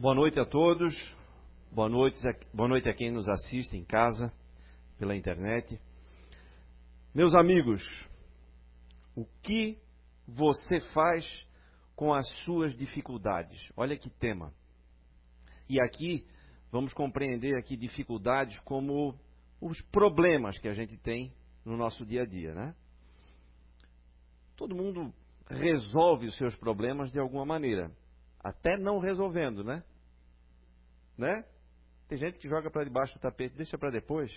Boa noite a todos. Boa noite, boa noite a quem nos assiste em casa, pela internet. Meus amigos, o que você faz com as suas dificuldades? Olha que tema. E aqui vamos compreender aqui dificuldades como os problemas que a gente tem no nosso dia a dia, né? Todo mundo resolve os seus problemas de alguma maneira, até não resolvendo, né? Né? Tem gente que joga para debaixo do tapete, deixa para depois.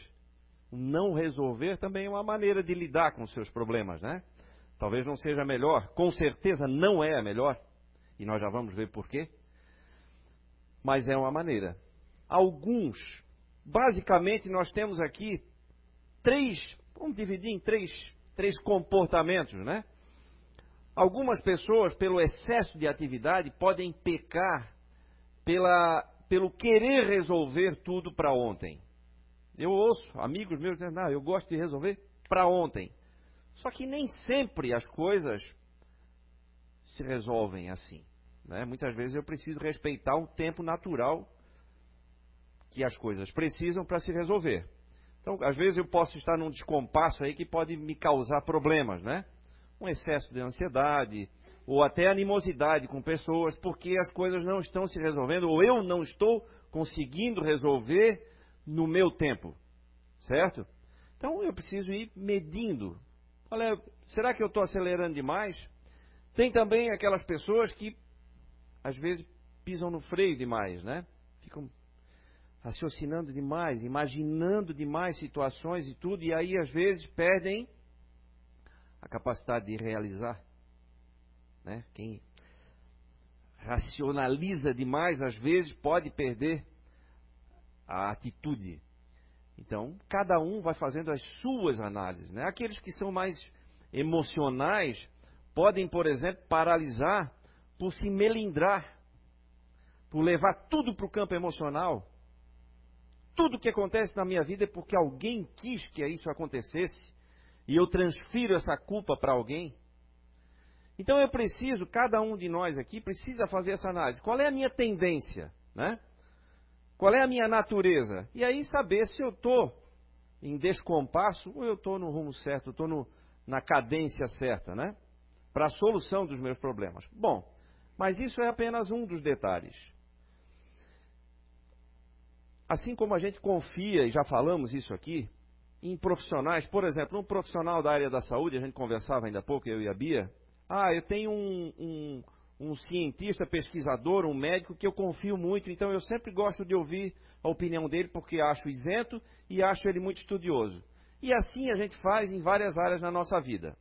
Não resolver também é uma maneira de lidar com os seus problemas, né? Talvez não seja a melhor, com certeza não é a melhor, e nós já vamos ver por quê. Mas é uma maneira. Alguns, basicamente, nós temos aqui três, vamos dividir em três, três comportamentos, né? Algumas pessoas, pelo excesso de atividade, podem pecar pela pelo querer resolver tudo para ontem. Eu ouço amigos meus dizendo, não, eu gosto de resolver para ontem. Só que nem sempre as coisas se resolvem assim. Né? Muitas vezes eu preciso respeitar o tempo natural que as coisas precisam para se resolver. Então, às vezes eu posso estar num descompasso aí que pode me causar problemas, né? Um excesso de ansiedade, ou até animosidade com pessoas, porque as coisas não estão se resolvendo, ou eu não estou conseguindo resolver no meu tempo. Certo? Então eu preciso ir medindo. Olha, será que eu estou acelerando demais? Tem também aquelas pessoas que às vezes pisam no freio demais, né? Ficam raciocinando demais, imaginando demais situações e tudo, e aí às vezes perdem a capacidade de realizar. Né? Quem racionaliza demais, às vezes, pode perder a atitude. Então, cada um vai fazendo as suas análises. Né? Aqueles que são mais emocionais podem, por exemplo, paralisar por se melindrar, por levar tudo para o campo emocional. Tudo que acontece na minha vida é porque alguém quis que isso acontecesse e eu transfiro essa culpa para alguém. Então eu preciso, cada um de nós aqui precisa fazer essa análise. Qual é a minha tendência, né? Qual é a minha natureza? E aí saber se eu estou em descompasso ou eu estou no rumo certo, estou na cadência certa, né? Para a solução dos meus problemas. Bom, mas isso é apenas um dos detalhes. Assim como a gente confia, e já falamos isso aqui, em profissionais, por exemplo, um profissional da área da saúde, a gente conversava ainda há pouco, eu e a Bia, ah, eu tenho um, um, um cientista, pesquisador, um médico que eu confio muito, então eu sempre gosto de ouvir a opinião dele porque acho isento e acho ele muito estudioso. E assim a gente faz em várias áreas na nossa vida.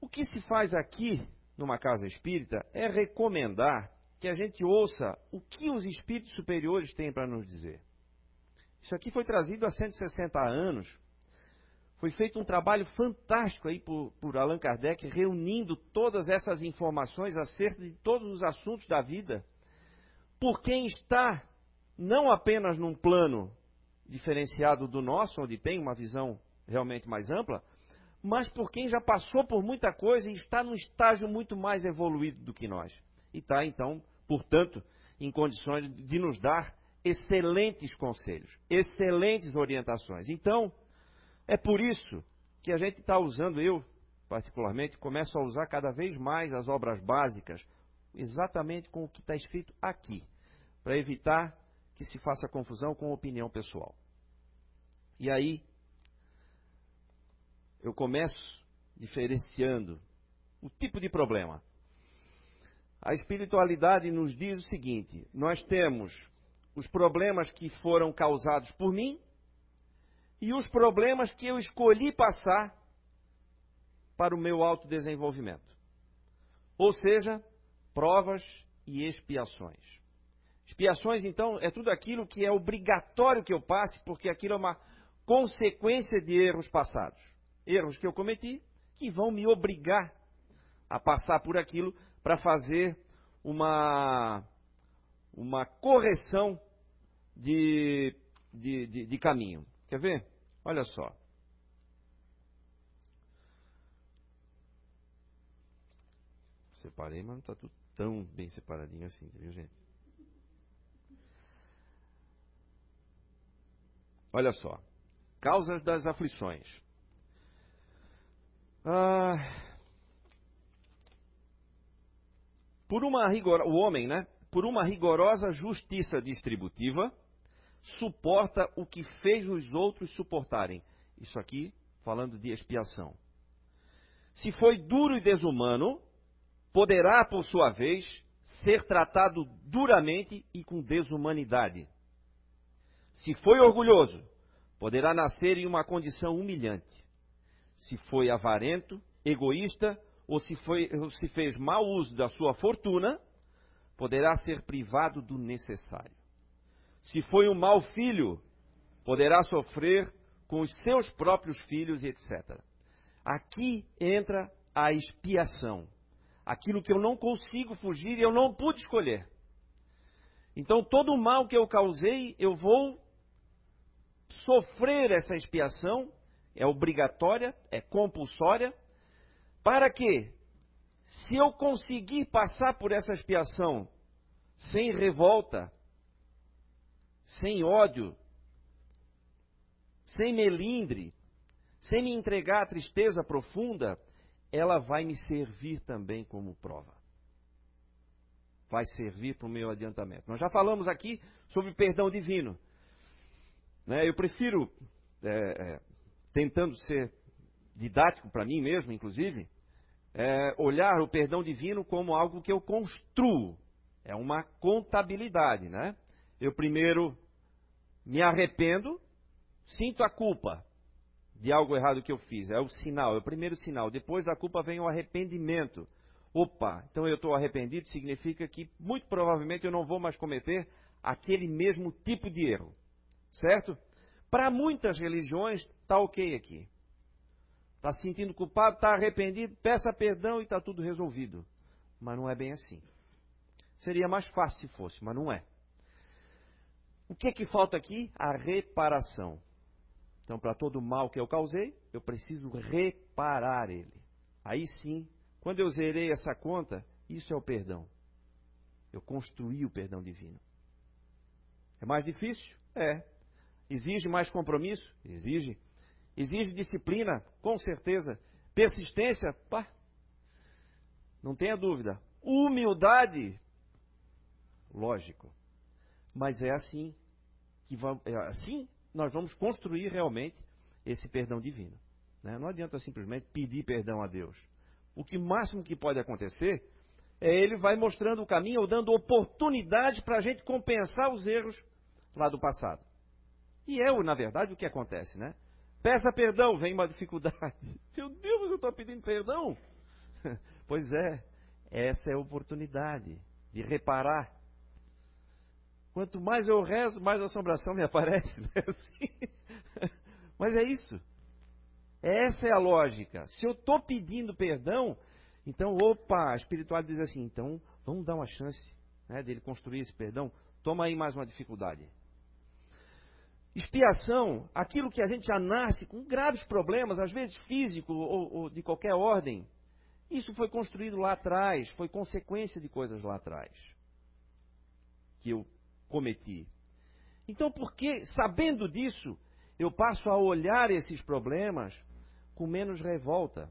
O que se faz aqui, numa casa espírita, é recomendar que a gente ouça o que os espíritos superiores têm para nos dizer. Isso aqui foi trazido há 160 anos foi feito um trabalho fantástico aí por, por Allan Kardec, reunindo todas essas informações acerca de todos os assuntos da vida, por quem está não apenas num plano diferenciado do nosso, onde tem uma visão realmente mais ampla, mas por quem já passou por muita coisa e está num estágio muito mais evoluído do que nós. E está, então, portanto, em condições de nos dar excelentes conselhos, excelentes orientações. Então, é por isso que a gente está usando, eu particularmente, começo a usar cada vez mais as obras básicas, exatamente com o que está escrito aqui, para evitar que se faça confusão com opinião pessoal. E aí, eu começo diferenciando o tipo de problema. A espiritualidade nos diz o seguinte: nós temos os problemas que foram causados por mim e os problemas que eu escolhi passar para o meu autodesenvolvimento. Ou seja, provas e expiações. Expiações, então, é tudo aquilo que é obrigatório que eu passe, porque aquilo é uma consequência de erros passados. Erros que eu cometi que vão me obrigar a passar por aquilo para fazer uma, uma correção de, de, de, de caminho. Quer ver? Olha só. Separei, mas não está tudo tão bem separadinho assim, tá viu, gente? Olha só. Causas das aflições. Ah, por uma rigor... o homem, né? Por uma rigorosa justiça distributiva suporta o que fez os outros suportarem. Isso aqui falando de expiação. Se foi duro e desumano, poderá, por sua vez, ser tratado duramente e com desumanidade. Se foi orgulhoso, poderá nascer em uma condição humilhante. Se foi avarento, egoísta ou se, foi, ou se fez mau uso da sua fortuna, poderá ser privado do necessário. Se foi um mau filho, poderá sofrer com os seus próprios filhos, etc. Aqui entra a expiação. Aquilo que eu não consigo fugir e eu não pude escolher. Então, todo o mal que eu causei, eu vou sofrer essa expiação, é obrigatória, é compulsória, para que, se eu conseguir passar por essa expiação sem revolta, sem ódio, sem melindre, sem me entregar à tristeza profunda, ela vai me servir também como prova. Vai servir para o meu adiantamento. Nós já falamos aqui sobre perdão divino. Né? Eu prefiro, é, é, tentando ser didático para mim mesmo, inclusive, é, olhar o perdão divino como algo que eu construo. É uma contabilidade, né? Eu primeiro me arrependo, sinto a culpa de algo errado que eu fiz. É o sinal, é o primeiro sinal. Depois da culpa vem o arrependimento. Opa, então eu estou arrependido, significa que muito provavelmente eu não vou mais cometer aquele mesmo tipo de erro. Certo? Para muitas religiões, está ok aqui. Está se sentindo culpado, está arrependido, peça perdão e está tudo resolvido. Mas não é bem assim. Seria mais fácil se fosse, mas não é. O que que falta aqui? A reparação. Então, para todo mal que eu causei, eu preciso reparar ele. Aí sim, quando eu zerei essa conta, isso é o perdão. Eu construí o perdão divino. É mais difícil? É. Exige mais compromisso? Exige. Exige disciplina? Com certeza. Persistência? Pá. Não tenha dúvida. Humildade? Lógico. Mas é assim que é assim nós vamos construir realmente esse perdão divino. Né? Não adianta simplesmente pedir perdão a Deus. O que máximo que pode acontecer é ele vai mostrando o caminho ou dando oportunidade para a gente compensar os erros lá do passado. E é, na verdade, o que acontece, né? Peça perdão, vem uma dificuldade. Meu Deus, eu estou pedindo perdão. pois é, essa é a oportunidade de reparar. Quanto mais eu rezo, mais assombração me aparece. Né? Mas é isso. Essa é a lógica. Se eu estou pedindo perdão, então, opa, a espiritualidade diz assim, então vamos dar uma chance né, dele construir esse perdão. Toma aí mais uma dificuldade. Expiação, aquilo que a gente já nasce com graves problemas, às vezes físico ou, ou de qualquer ordem, isso foi construído lá atrás, foi consequência de coisas lá atrás que eu cometi. Então, porque, sabendo disso, eu passo a olhar esses problemas com menos revolta,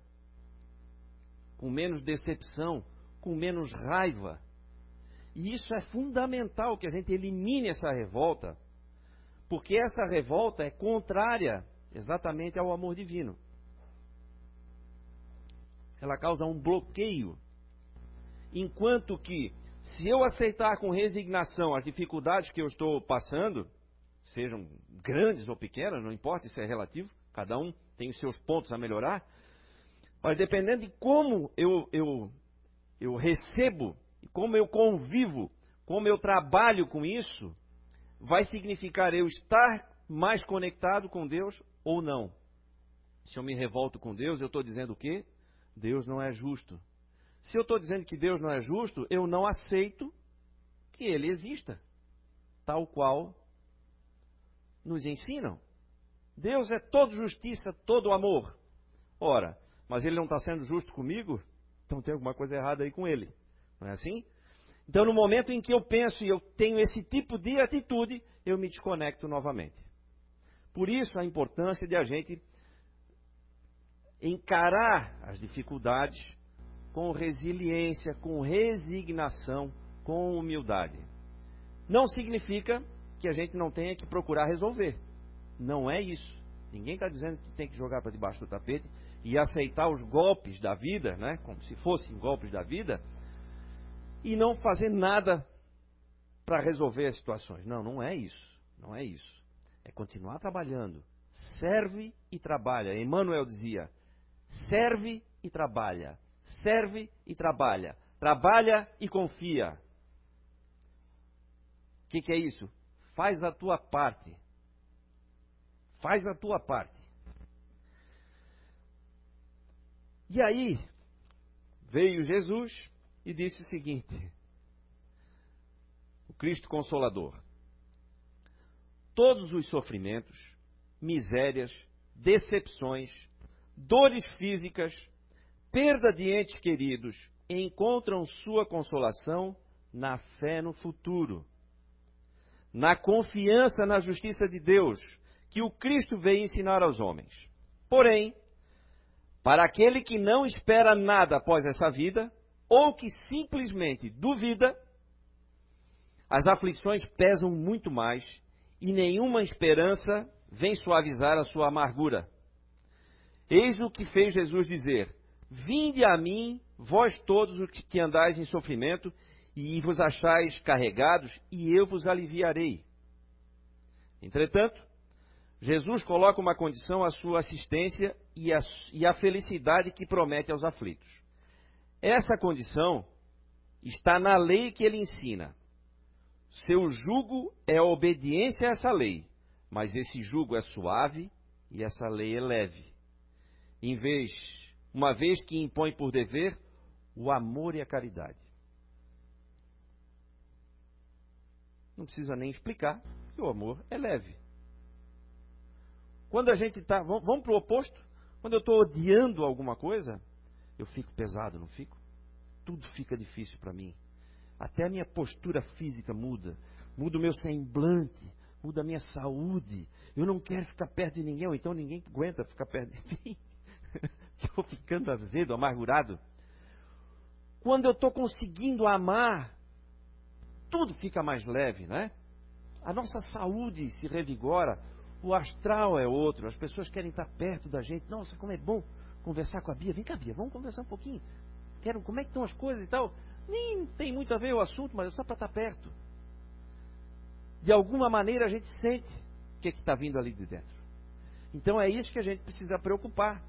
com menos decepção, com menos raiva. E isso é fundamental que a gente elimine essa revolta porque essa revolta é contrária exatamente ao amor divino. Ela causa um bloqueio. Enquanto que, se eu aceitar com resignação as dificuldades que eu estou passando, sejam grandes ou pequenas, não importa, isso é relativo, cada um tem os seus pontos a melhorar, mas dependendo de como eu, eu, eu recebo, como eu convivo, como eu trabalho com isso, vai significar eu estar mais conectado com Deus ou não. Se eu me revolto com Deus, eu estou dizendo o quê? Deus não é justo. Se eu estou dizendo que Deus não é justo, eu não aceito que Ele exista, tal qual nos ensinam. Deus é todo justiça, todo amor. Ora, mas Ele não está sendo justo comigo? Então tem alguma coisa errada aí com Ele. Não é assim? Então, no momento em que eu penso e eu tenho esse tipo de atitude, eu me desconecto novamente. Por isso a importância de a gente encarar as dificuldades com resiliência, com resignação, com humildade. Não significa que a gente não tenha que procurar resolver. Não é isso. Ninguém está dizendo que tem que jogar para debaixo do tapete e aceitar os golpes da vida, né, como se fossem golpes da vida, e não fazer nada para resolver as situações. Não, não é isso. Não é isso. É continuar trabalhando. Serve e trabalha. Emmanuel dizia: serve e trabalha. Serve e trabalha. Trabalha e confia. O que, que é isso? Faz a tua parte. Faz a tua parte. E aí, veio Jesus e disse o seguinte: o Cristo Consolador. Todos os sofrimentos, misérias, decepções, dores físicas, perda de entes queridos encontram sua consolação na fé no futuro, na confiança na justiça de Deus, que o Cristo veio ensinar aos homens. Porém, para aquele que não espera nada após essa vida, ou que simplesmente duvida, as aflições pesam muito mais e nenhuma esperança vem suavizar a sua amargura. Eis o que fez Jesus dizer: Vinde a mim, vós todos os que andais em sofrimento, e vos achais carregados, e eu vos aliviarei. Entretanto, Jesus coloca uma condição à sua assistência e à, e à felicidade que promete aos aflitos. Essa condição está na lei que ele ensina. Seu jugo é a obediência a essa lei, mas esse jugo é suave e essa lei é leve. Em vez, uma vez que impõe por dever o amor e a caridade. Não precisa nem explicar que o amor é leve. Quando a gente está. Vamos para o oposto? Quando eu estou odiando alguma coisa, eu fico pesado, não fico? Tudo fica difícil para mim. Até a minha postura física muda. Muda o meu semblante. Muda a minha saúde. Eu não quero ficar perto de ninguém, ou então ninguém aguenta ficar perto de mim. Estou ficando azedo, amargurado. Quando eu estou conseguindo amar, tudo fica mais leve, né? A nossa saúde se revigora, o astral é outro, as pessoas querem estar perto da gente. Nossa, como é bom conversar com a Bia. Vem cá, Bia, vamos conversar um pouquinho. Quero, como é que estão as coisas e tal. Nem tem muito a ver o assunto, mas é só para estar perto. De alguma maneira a gente sente o que é está vindo ali de dentro. Então é isso que a gente precisa preocupar.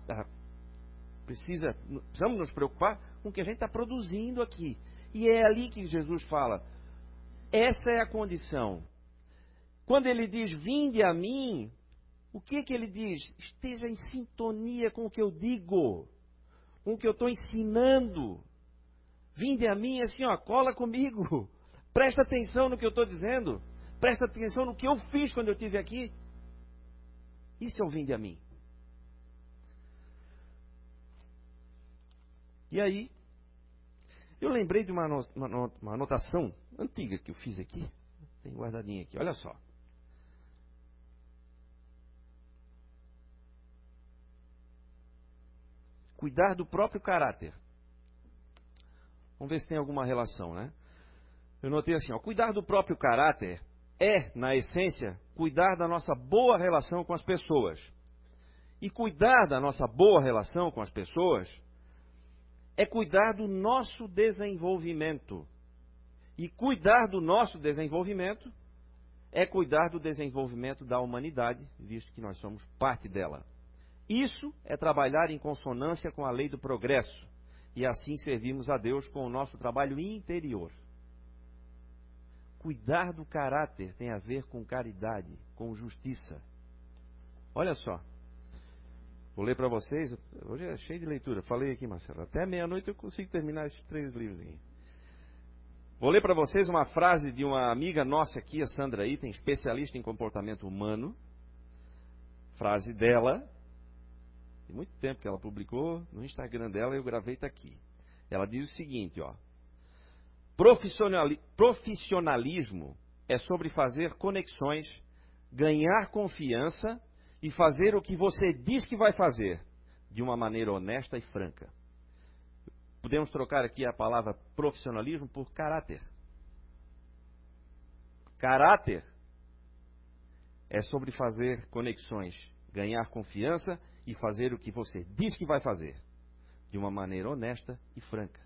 Precisa, precisamos nos preocupar com o que a gente está produzindo aqui. E é ali que Jesus fala. Essa é a condição. Quando ele diz, vinde a mim, o que, que ele diz? Esteja em sintonia com o que eu digo, com o que eu estou ensinando. Vinde a mim assim, ó, cola comigo. Presta atenção no que eu estou dizendo. Presta atenção no que eu fiz quando eu estive aqui. Isso é o vinde a mim. E aí, eu lembrei de uma, uma, uma anotação antiga que eu fiz aqui. Tem guardadinha aqui, olha só. Cuidar do próprio caráter. Vamos ver se tem alguma relação, né? Eu notei assim, ó, cuidar do próprio caráter é, na essência, cuidar da nossa boa relação com as pessoas. E cuidar da nossa boa relação com as pessoas é cuidar do nosso desenvolvimento. E cuidar do nosso desenvolvimento é cuidar do desenvolvimento da humanidade, visto que nós somos parte dela. Isso é trabalhar em consonância com a lei do progresso e assim servimos a Deus com o nosso trabalho interior. Cuidar do caráter tem a ver com caridade, com justiça. Olha só, Vou ler para vocês. Hoje é cheio de leitura. Falei aqui, Marcelo. Até meia-noite eu consigo terminar esses três livros aqui. Vou ler para vocês uma frase de uma amiga nossa aqui, a Sandra Item, especialista em comportamento humano. Frase dela. Tem muito tempo que ela publicou no Instagram dela e eu gravei está aqui. Ela diz o seguinte, ó. Profissionalismo é sobre fazer conexões, ganhar confiança e fazer o que você diz que vai fazer, de uma maneira honesta e franca. Podemos trocar aqui a palavra profissionalismo por caráter. Caráter é sobre fazer conexões, ganhar confiança e fazer o que você diz que vai fazer, de uma maneira honesta e franca.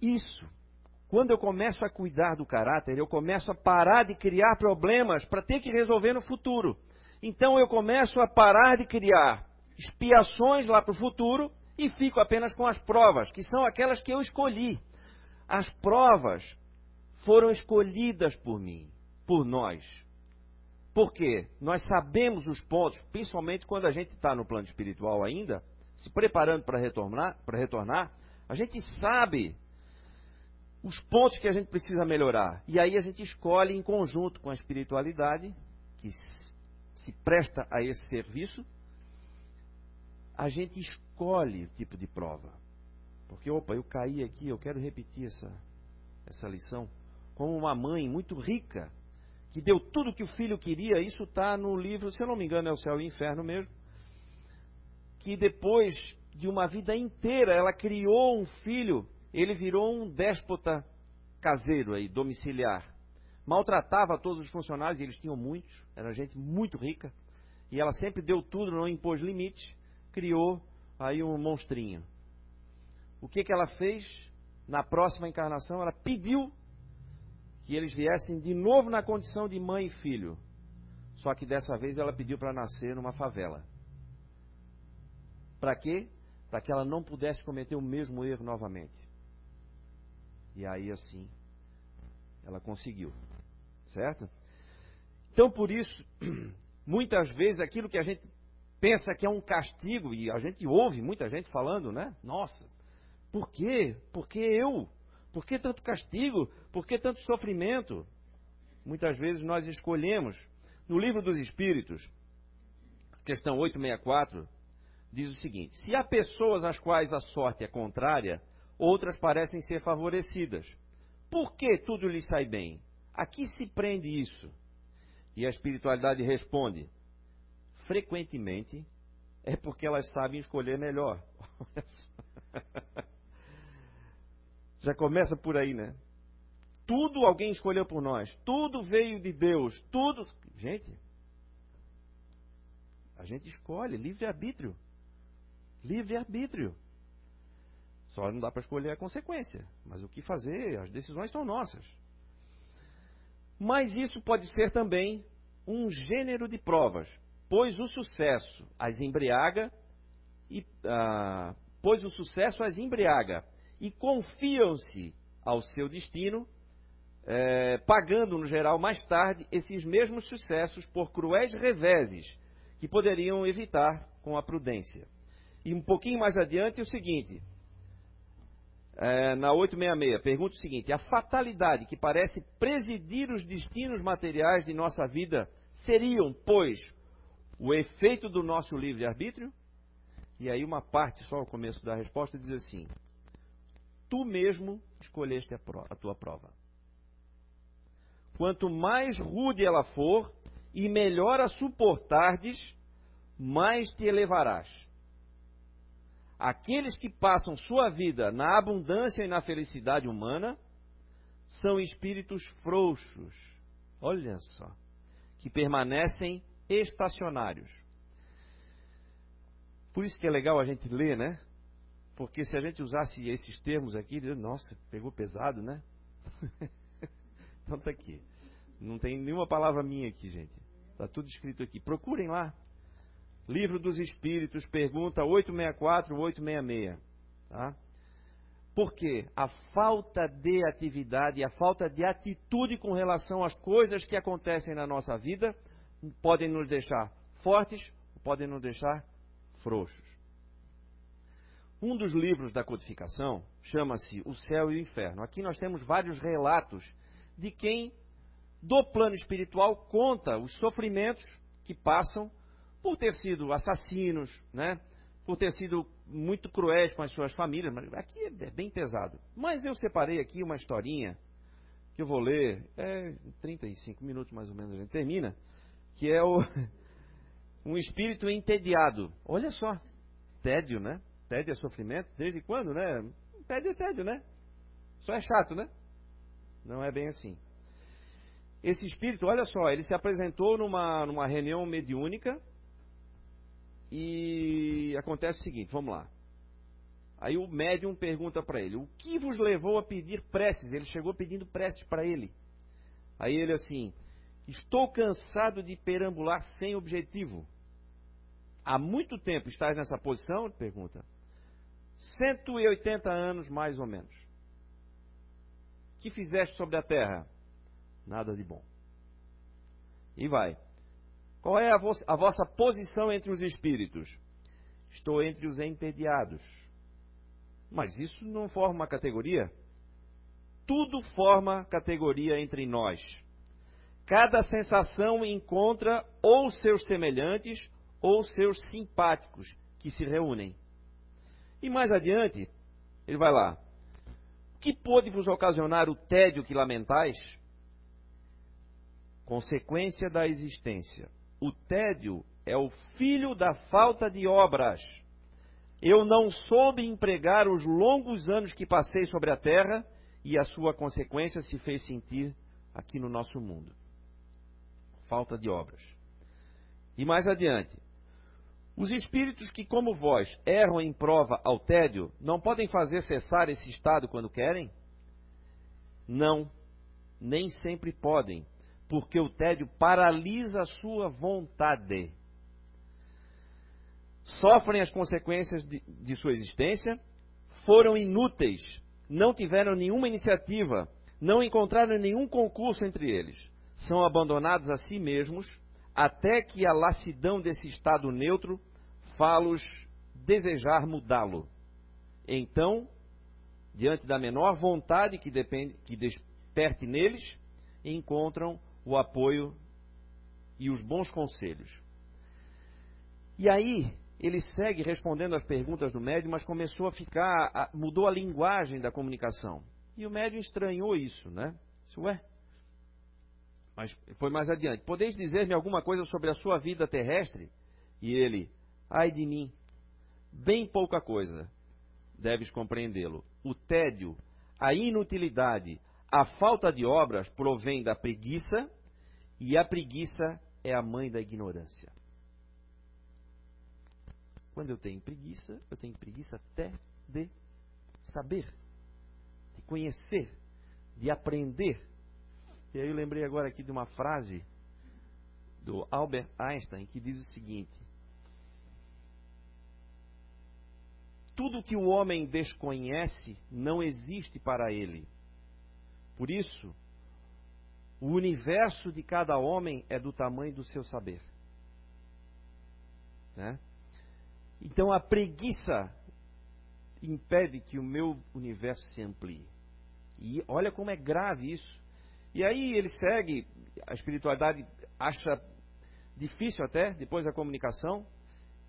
Isso, quando eu começo a cuidar do caráter, eu começo a parar de criar problemas para ter que resolver no futuro. Então eu começo a parar de criar expiações lá para o futuro e fico apenas com as provas, que são aquelas que eu escolhi. As provas foram escolhidas por mim, por nós. Por quê? Nós sabemos os pontos, principalmente quando a gente está no plano espiritual ainda, se preparando para retornar, para retornar, a gente sabe os pontos que a gente precisa melhorar. E aí a gente escolhe em conjunto com a espiritualidade, que se presta a esse serviço, a gente escolhe o tipo de prova. Porque, opa, eu caí aqui, eu quero repetir essa, essa lição como uma mãe muito rica, que deu tudo que o filho queria, isso está no livro, se eu não me engano, é o Céu e o Inferno mesmo, que depois de uma vida inteira ela criou um filho, ele virou um déspota caseiro aí, domiciliar. Maltratava todos os funcionários, eles tinham muitos, era gente muito rica, e ela sempre deu tudo, não impôs limite, criou aí um monstrinho. O que, que ela fez? Na próxima encarnação, ela pediu que eles viessem de novo na condição de mãe e filho. Só que dessa vez ela pediu para nascer numa favela. Para quê? Para que ela não pudesse cometer o mesmo erro novamente. E aí assim, ela conseguiu. Certo? Então por isso, muitas vezes aquilo que a gente pensa que é um castigo, e a gente ouve muita gente falando, né? Nossa, por quê? Porque eu? Por que tanto castigo? Por que tanto sofrimento? Muitas vezes nós escolhemos. No livro dos Espíritos, questão 864, diz o seguinte: Se há pessoas às quais a sorte é contrária, outras parecem ser favorecidas. Por que tudo lhes sai bem? A que se prende isso? E a espiritualidade responde: frequentemente é porque elas sabem escolher melhor. Já começa por aí, né? Tudo alguém escolheu por nós. Tudo veio de Deus. Tudo. Gente, a gente escolhe. Livre-arbítrio. Livre-arbítrio. Só não dá para escolher a consequência. Mas o que fazer? As decisões são nossas. Mas isso pode ser também um gênero de provas, pois o sucesso as embriaga e ah, pois o sucesso as embriaga e confiam-se ao seu destino, é, pagando no geral mais tarde esses mesmos sucessos por cruéis reveses que poderiam evitar com a prudência. E um pouquinho mais adiante o seguinte, é, na 866, pergunta o seguinte: a fatalidade que parece presidir os destinos materiais de nossa vida seriam, pois, o efeito do nosso livre-arbítrio? E aí, uma parte, só o começo da resposta, diz assim: tu mesmo escolheste a, prova, a tua prova. Quanto mais rude ela for e melhor a suportardes, mais te elevarás. Aqueles que passam sua vida na abundância e na felicidade humana são espíritos frouxos, olha só, que permanecem estacionários. Por isso que é legal a gente ler, né? Porque se a gente usasse esses termos aqui, nossa, pegou pesado, né? então tá aqui. Não tem nenhuma palavra minha aqui, gente. Está tudo escrito aqui. Procurem lá. Livro dos Espíritos, pergunta 864, 866. Tá? Porque a falta de atividade, a falta de atitude com relação às coisas que acontecem na nossa vida podem nos deixar fortes, podem nos deixar frouxos. Um dos livros da codificação chama-se O Céu e o Inferno. Aqui nós temos vários relatos de quem, do plano espiritual, conta os sofrimentos que passam por ter sido assassinos, né? por ter sido muito cruéis com as suas famílias. Aqui é bem pesado. Mas eu separei aqui uma historinha que eu vou ler, é 35 minutos mais ou menos a gente termina, que é o, um espírito entediado. Olha só, tédio, né? Tédio é sofrimento. Desde quando, né? Tédio é tédio, né? Só é chato, né? Não é bem assim. Esse espírito, olha só, ele se apresentou numa, numa reunião mediúnica e acontece o seguinte, vamos lá. Aí o médium pergunta para ele: O que vos levou a pedir preces? Ele chegou pedindo preces para ele. Aí ele assim: Estou cansado de perambular sem objetivo. Há muito tempo estás nessa posição? Pergunta. 180 anos mais ou menos. Que fizeste sobre a terra? Nada de bom. E vai. Qual é a, vo a vossa posição entre os espíritos? Estou entre os entediados. Mas isso não forma categoria? Tudo forma categoria entre nós. Cada sensação encontra ou seus semelhantes ou seus simpáticos que se reúnem. E mais adiante, ele vai lá. Que pôde vos ocasionar o tédio que lamentais? Consequência da existência. O tédio é o filho da falta de obras. Eu não soube empregar os longos anos que passei sobre a terra e a sua consequência se fez sentir aqui no nosso mundo. Falta de obras. E mais adiante. Os espíritos que, como vós, erram em prova ao tédio, não podem fazer cessar esse estado quando querem? Não, nem sempre podem, porque o tédio paralisa a sua vontade sofrem as consequências de, de sua existência, foram inúteis, não tiveram nenhuma iniciativa, não encontraram nenhum concurso entre eles, são abandonados a si mesmos, até que a lassidão desse estado neutro fá-los desejar mudá-lo. Então, diante da menor vontade que, depende, que desperte neles, encontram o apoio e os bons conselhos. E aí, ele segue respondendo às perguntas do médium, mas começou a ficar, mudou a linguagem da comunicação. E o médium estranhou isso, né? Isso é. Mas foi mais adiante. Podeis dizer-me alguma coisa sobre a sua vida terrestre? E ele, ai de mim, bem pouca coisa. Deves compreendê-lo. O tédio, a inutilidade, a falta de obras provém da preguiça, e a preguiça é a mãe da ignorância. Quando eu tenho preguiça, eu tenho preguiça até de saber, de conhecer, de aprender. E aí eu lembrei agora aqui de uma frase do Albert Einstein que diz o seguinte: Tudo que o homem desconhece não existe para ele. Por isso, o universo de cada homem é do tamanho do seu saber. Né? Então a preguiça impede que o meu universo se amplie. E olha como é grave isso. E aí ele segue, a espiritualidade acha difícil até, depois da comunicação,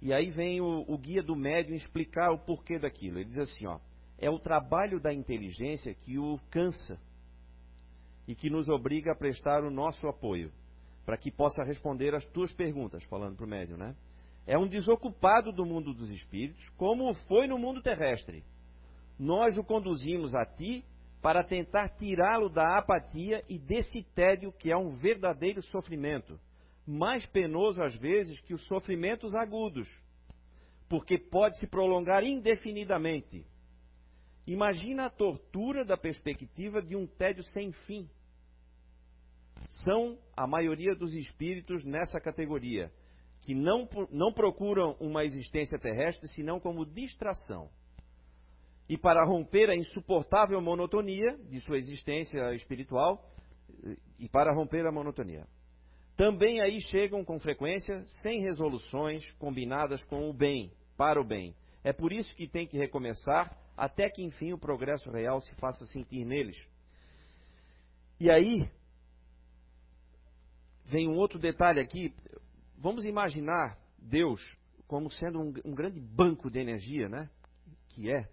e aí vem o, o guia do médium explicar o porquê daquilo. Ele diz assim, ó, é o trabalho da inteligência que o cansa e que nos obriga a prestar o nosso apoio, para que possa responder as tuas perguntas, falando para o médium, né? É um desocupado do mundo dos espíritos, como foi no mundo terrestre. Nós o conduzimos a ti para tentar tirá-lo da apatia e desse tédio que é um verdadeiro sofrimento, mais penoso às vezes que os sofrimentos agudos, porque pode se prolongar indefinidamente. Imagina a tortura da perspectiva de um tédio sem fim. São a maioria dos espíritos nessa categoria que não, não procuram uma existência terrestre senão como distração. E para romper a insuportável monotonia de sua existência espiritual, e para romper a monotonia. Também aí chegam com frequência sem resoluções combinadas com o bem, para o bem. É por isso que tem que recomeçar até que enfim o progresso real se faça sentir neles. E aí vem um outro detalhe aqui, Vamos imaginar Deus como sendo um, um grande banco de energia, né? Que é,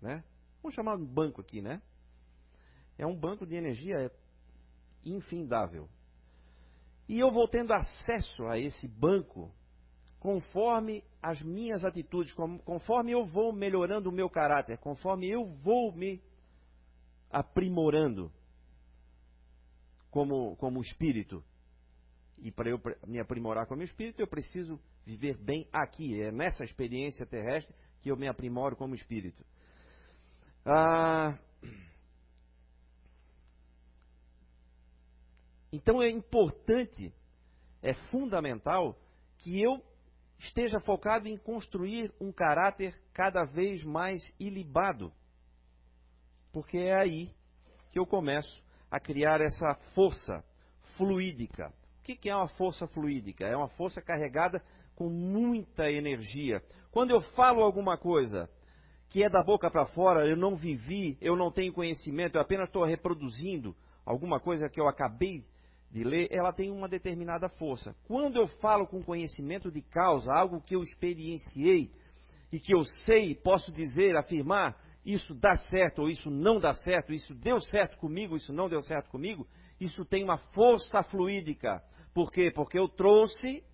né? Vamos chamar de banco aqui, né? É um banco de energia infindável. E eu vou tendo acesso a esse banco conforme as minhas atitudes, conforme eu vou melhorando o meu caráter, conforme eu vou me aprimorando como, como espírito. E para eu me aprimorar como espírito, eu preciso viver bem aqui. É nessa experiência terrestre que eu me aprimoro como espírito. Ah, então é importante, é fundamental que eu esteja focado em construir um caráter cada vez mais ilibado. Porque é aí que eu começo a criar essa força fluídica. O que é uma força fluídica? É uma força carregada com muita energia. Quando eu falo alguma coisa que é da boca para fora, eu não vivi, eu não tenho conhecimento, eu apenas estou reproduzindo alguma coisa que eu acabei de ler, ela tem uma determinada força. Quando eu falo com conhecimento de causa, algo que eu experienciei e que eu sei, posso dizer, afirmar, isso dá certo ou isso não dá certo, isso deu certo comigo, isso não deu certo comigo, isso tem uma força fluídica. Por quê? Porque eu trouxe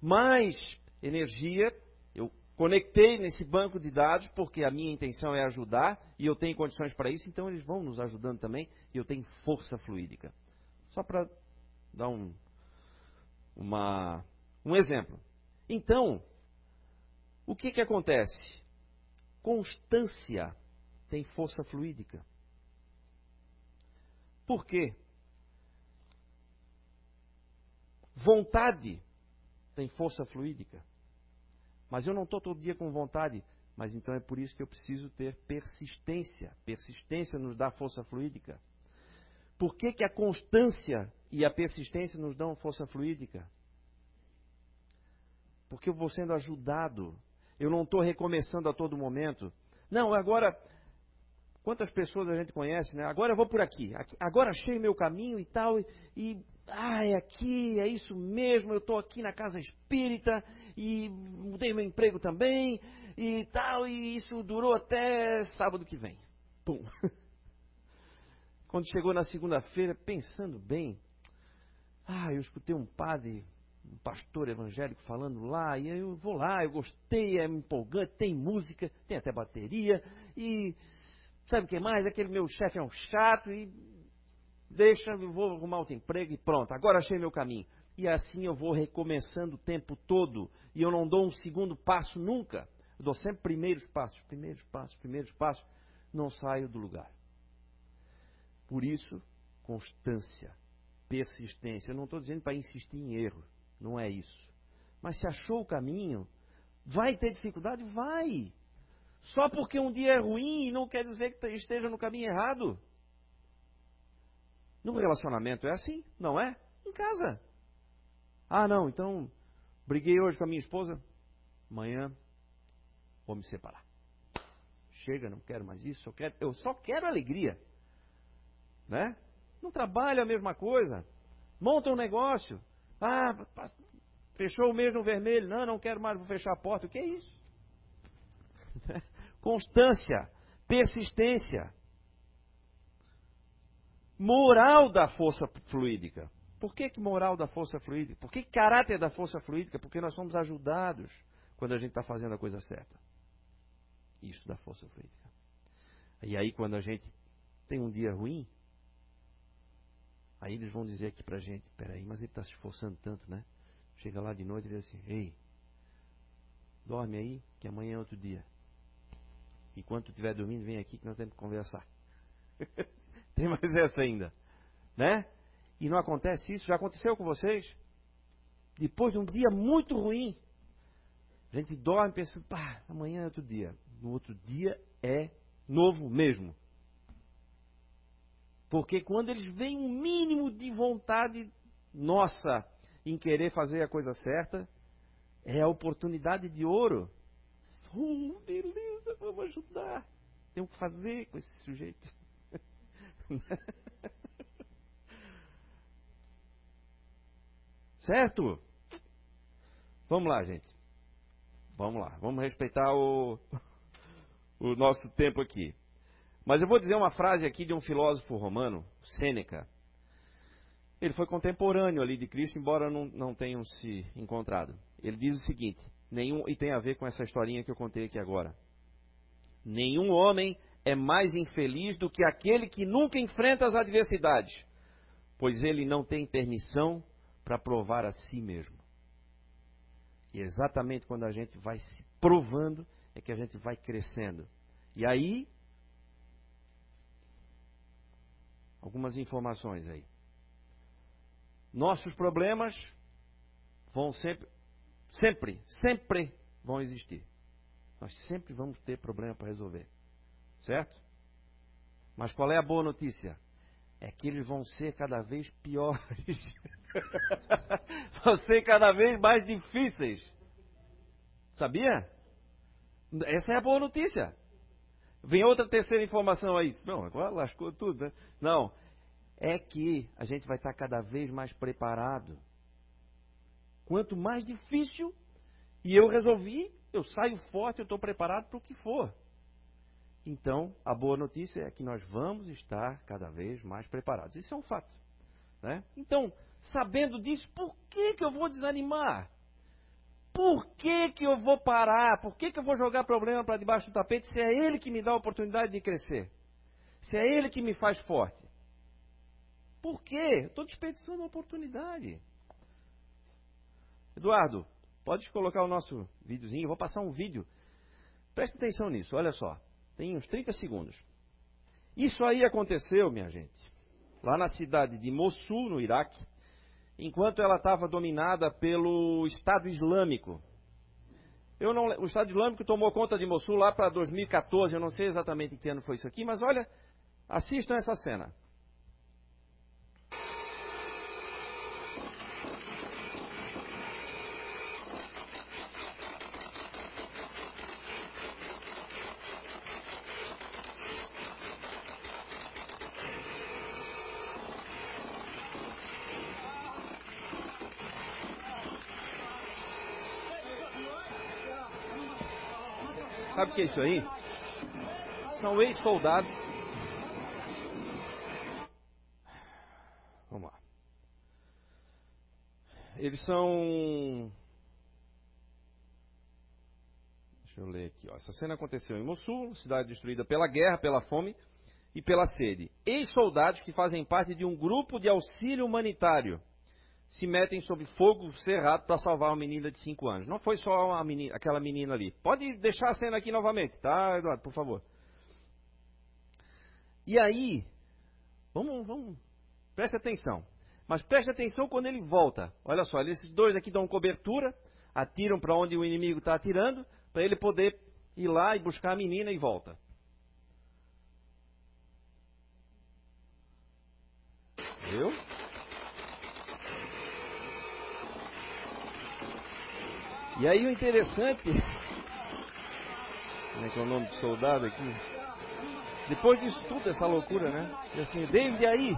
mais energia, eu conectei nesse banco de dados, porque a minha intenção é ajudar e eu tenho condições para isso, então eles vão nos ajudando também e eu tenho força fluídica. Só para dar um, uma, um exemplo. Então, o que, que acontece? Constância tem força fluídica. Por quê? Vontade tem força fluídica. Mas eu não estou todo dia com vontade. Mas então é por isso que eu preciso ter persistência. Persistência nos dá força fluídica. Por que, que a constância e a persistência nos dão força fluídica? Porque eu vou sendo ajudado. Eu não estou recomeçando a todo momento. Não, agora, quantas pessoas a gente conhece, né? Agora eu vou por aqui. aqui agora achei meu caminho e tal. E, e ah, é aqui, é isso mesmo. Eu estou aqui na casa espírita e mudei meu emprego também e tal. E isso durou até sábado que vem. Pum. Quando chegou na segunda-feira, pensando bem, ah, eu escutei um padre, um pastor evangélico falando lá, e eu vou lá, eu gostei, é empolgante, tem música, tem até bateria, e sabe o que mais? Aquele meu chefe é um chato, e deixa, eu vou arrumar outro emprego e pronto, agora achei meu caminho. E assim eu vou recomeçando o tempo todo, e eu não dou um segundo passo nunca. Eu dou sempre primeiros passos, primeiros passos, primeiros passos, não saio do lugar. Por isso, constância, persistência. Eu não estou dizendo para insistir em erro, não é isso. Mas se achou o caminho, vai ter dificuldade? Vai. Só porque um dia é ruim não quer dizer que esteja no caminho errado. No relacionamento é assim, não é? Em casa. Ah, não, então briguei hoje com a minha esposa, amanhã vou me separar. Chega, não quero mais isso, eu, quero, eu só quero alegria né? Não trabalha a mesma coisa. Monta um negócio. Ah, fechou o mês no vermelho. Não, não quero mais, vou fechar a porta. O que é isso? Constância, persistência. Moral da força fluídica. Por que, que moral da força fluídica? Por que caráter da força fluídica? Porque nós somos ajudados quando a gente está fazendo a coisa certa. Isso da força fluídica. E aí, quando a gente tem um dia ruim, Aí eles vão dizer aqui pra gente, peraí, mas ele está se esforçando tanto, né? Chega lá de noite e diz assim, ei, dorme aí, que amanhã é outro dia. E quando tu estiver dormindo, vem aqui que nós temos que conversar. Tem mais essa ainda, né? E não acontece isso, já aconteceu com vocês? Depois de um dia muito ruim, a gente dorme pensando, pá, amanhã é outro dia. No outro dia é novo mesmo. Porque quando eles veem um mínimo de vontade nossa em querer fazer a coisa certa, é a oportunidade de ouro. Oh, beleza, vamos ajudar. Tem o que fazer com esse sujeito. certo? Vamos lá, gente. Vamos lá. Vamos respeitar o, o nosso tempo aqui. Mas eu vou dizer uma frase aqui de um filósofo romano, Sêneca, ele foi contemporâneo ali de Cristo, embora não, não tenham se encontrado. Ele diz o seguinte, nenhum, e tem a ver com essa historinha que eu contei aqui agora. Nenhum homem é mais infeliz do que aquele que nunca enfrenta as adversidades, pois ele não tem permissão para provar a si mesmo. E exatamente quando a gente vai se provando é que a gente vai crescendo. E aí, algumas informações aí. Nossos problemas vão sempre, sempre, sempre vão existir. Nós sempre vamos ter problema para resolver. Certo? Mas qual é a boa notícia? É que eles vão ser cada vez piores. vão ser cada vez mais difíceis. Sabia? Essa é a boa notícia. Vem outra terceira informação aí. Não, agora lascou tudo, né? Não. É que a gente vai estar cada vez mais preparado. Quanto mais difícil, e eu resolvi, eu saio forte, eu estou preparado para o que for. Então, a boa notícia é que nós vamos estar cada vez mais preparados. Isso é um fato. Né? Então, sabendo disso, por que, que eu vou desanimar? Por que, que eu vou parar? Por que, que eu vou jogar problema para debaixo do tapete se é Ele que me dá a oportunidade de crescer? Se é Ele que me faz forte? Por quê? Estou desperdiçando a oportunidade. Eduardo, pode colocar o nosso videozinho? Eu vou passar um vídeo. Preste atenção nisso, olha só. Tem uns 30 segundos. Isso aí aconteceu, minha gente, lá na cidade de Mossul, no Iraque, enquanto ela estava dominada pelo Estado Islâmico. Eu não, o Estado Islâmico tomou conta de Mossul lá para 2014, eu não sei exatamente em que ano foi isso aqui, mas olha, assistam essa cena. Que é isso aí? São ex-soldados. Vamos lá. Eles são. Deixa eu ler aqui. Ó. Essa cena aconteceu em Mossul, cidade destruída pela guerra, pela fome e pela sede. Ex-soldados que fazem parte de um grupo de auxílio humanitário se metem sob fogo cerrado para salvar uma menina de 5 anos. Não foi só menina, aquela menina ali. Pode deixar a cena aqui novamente, tá, Eduardo, por favor. E aí, vamos, vamos, preste atenção. Mas preste atenção quando ele volta. Olha só, esses dois aqui dão cobertura, atiram para onde o inimigo está atirando, para ele poder ir lá e buscar a menina e volta. Viu? E aí o interessante. Como é que é o nome do soldado aqui? Depois disso tudo, essa loucura, né? E assim, David, aí?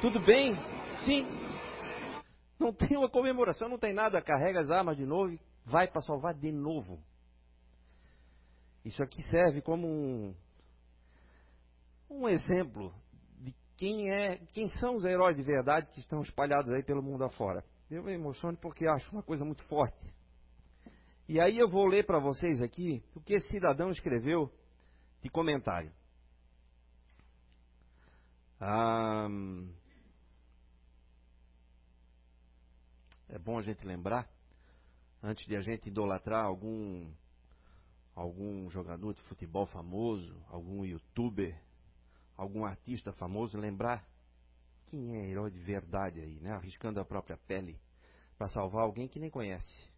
Tudo bem? Sim. Não tem uma comemoração, não tem nada. Carrega as armas de novo vai para salvar de novo. Isso aqui serve como um, um exemplo de quem é, quem são os heróis de verdade que estão espalhados aí pelo mundo afora. Eu me emociono porque acho uma coisa muito forte. E aí eu vou ler para vocês aqui o que esse cidadão escreveu de comentário. Ah, é bom a gente lembrar, antes de a gente idolatrar algum, algum jogador de futebol famoso, algum youtuber, algum artista famoso, lembrar quem é herói de verdade aí, né? Arriscando a própria pele para salvar alguém que nem conhece.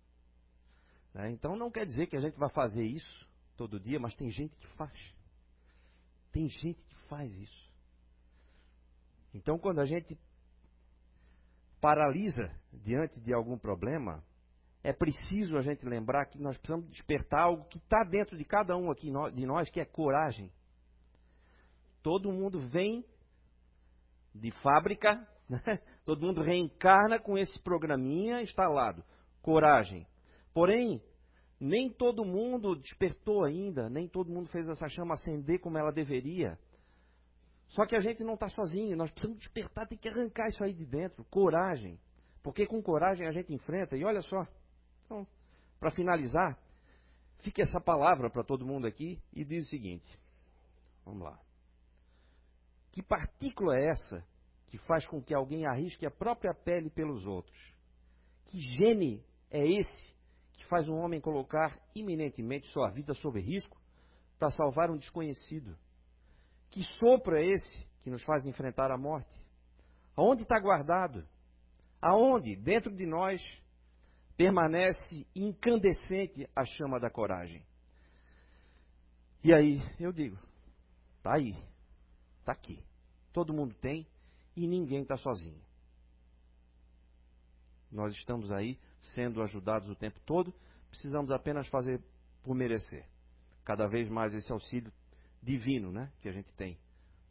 Né? Então não quer dizer que a gente vai fazer isso todo dia, mas tem gente que faz. Tem gente que faz isso. Então quando a gente paralisa diante de algum problema, é preciso a gente lembrar que nós precisamos despertar algo que está dentro de cada um aqui de nós, que é coragem. Todo mundo vem de fábrica, né? todo mundo reencarna com esse programinha instalado. Coragem. Porém, nem todo mundo despertou ainda, nem todo mundo fez essa chama acender como ela deveria. Só que a gente não está sozinho, nós precisamos despertar, tem que arrancar isso aí de dentro, coragem. Porque com coragem a gente enfrenta. E olha só, então, para finalizar, fique essa palavra para todo mundo aqui e diz o seguinte: vamos lá. Que partícula é essa que faz com que alguém arrisque a própria pele pelos outros? Que gene é esse que faz um homem colocar iminentemente sua vida sob risco para salvar um desconhecido? Que sopro é esse que nos faz enfrentar a morte? Aonde está guardado? Aonde, dentro de nós, permanece incandescente a chama da coragem? E aí, eu digo, está aí, está aqui. Todo mundo tem e ninguém está sozinho. Nós estamos aí sendo ajudados o tempo todo, precisamos apenas fazer por merecer. Cada vez mais esse auxílio divino, né, que a gente tem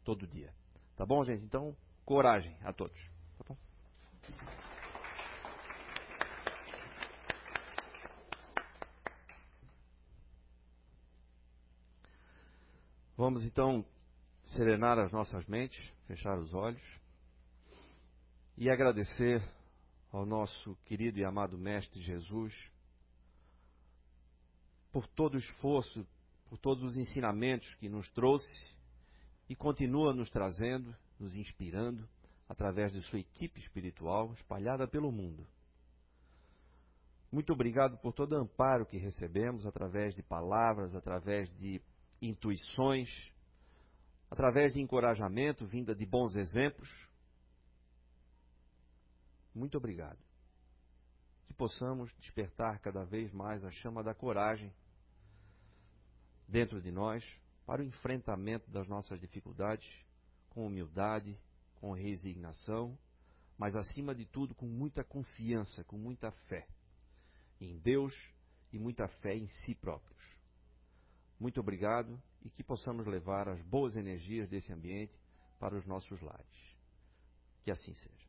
todo dia. Tá bom, gente? Então, coragem a todos. Tá bom? Vamos então serenar as nossas mentes, fechar os olhos e agradecer ao nosso querido e amado Mestre Jesus por todo o esforço, por todos os ensinamentos que nos trouxe e continua nos trazendo, nos inspirando através de sua equipe espiritual espalhada pelo mundo. Muito obrigado por todo o amparo que recebemos através de palavras, através de intuições, através de encorajamento vinda de bons exemplos. Muito obrigado. Que possamos despertar cada vez mais a chama da coragem dentro de nós para o enfrentamento das nossas dificuldades com humildade, com resignação, mas acima de tudo com muita confiança, com muita fé em Deus e muita fé em si próprios. Muito obrigado e que possamos levar as boas energias desse ambiente para os nossos lares. Que assim seja.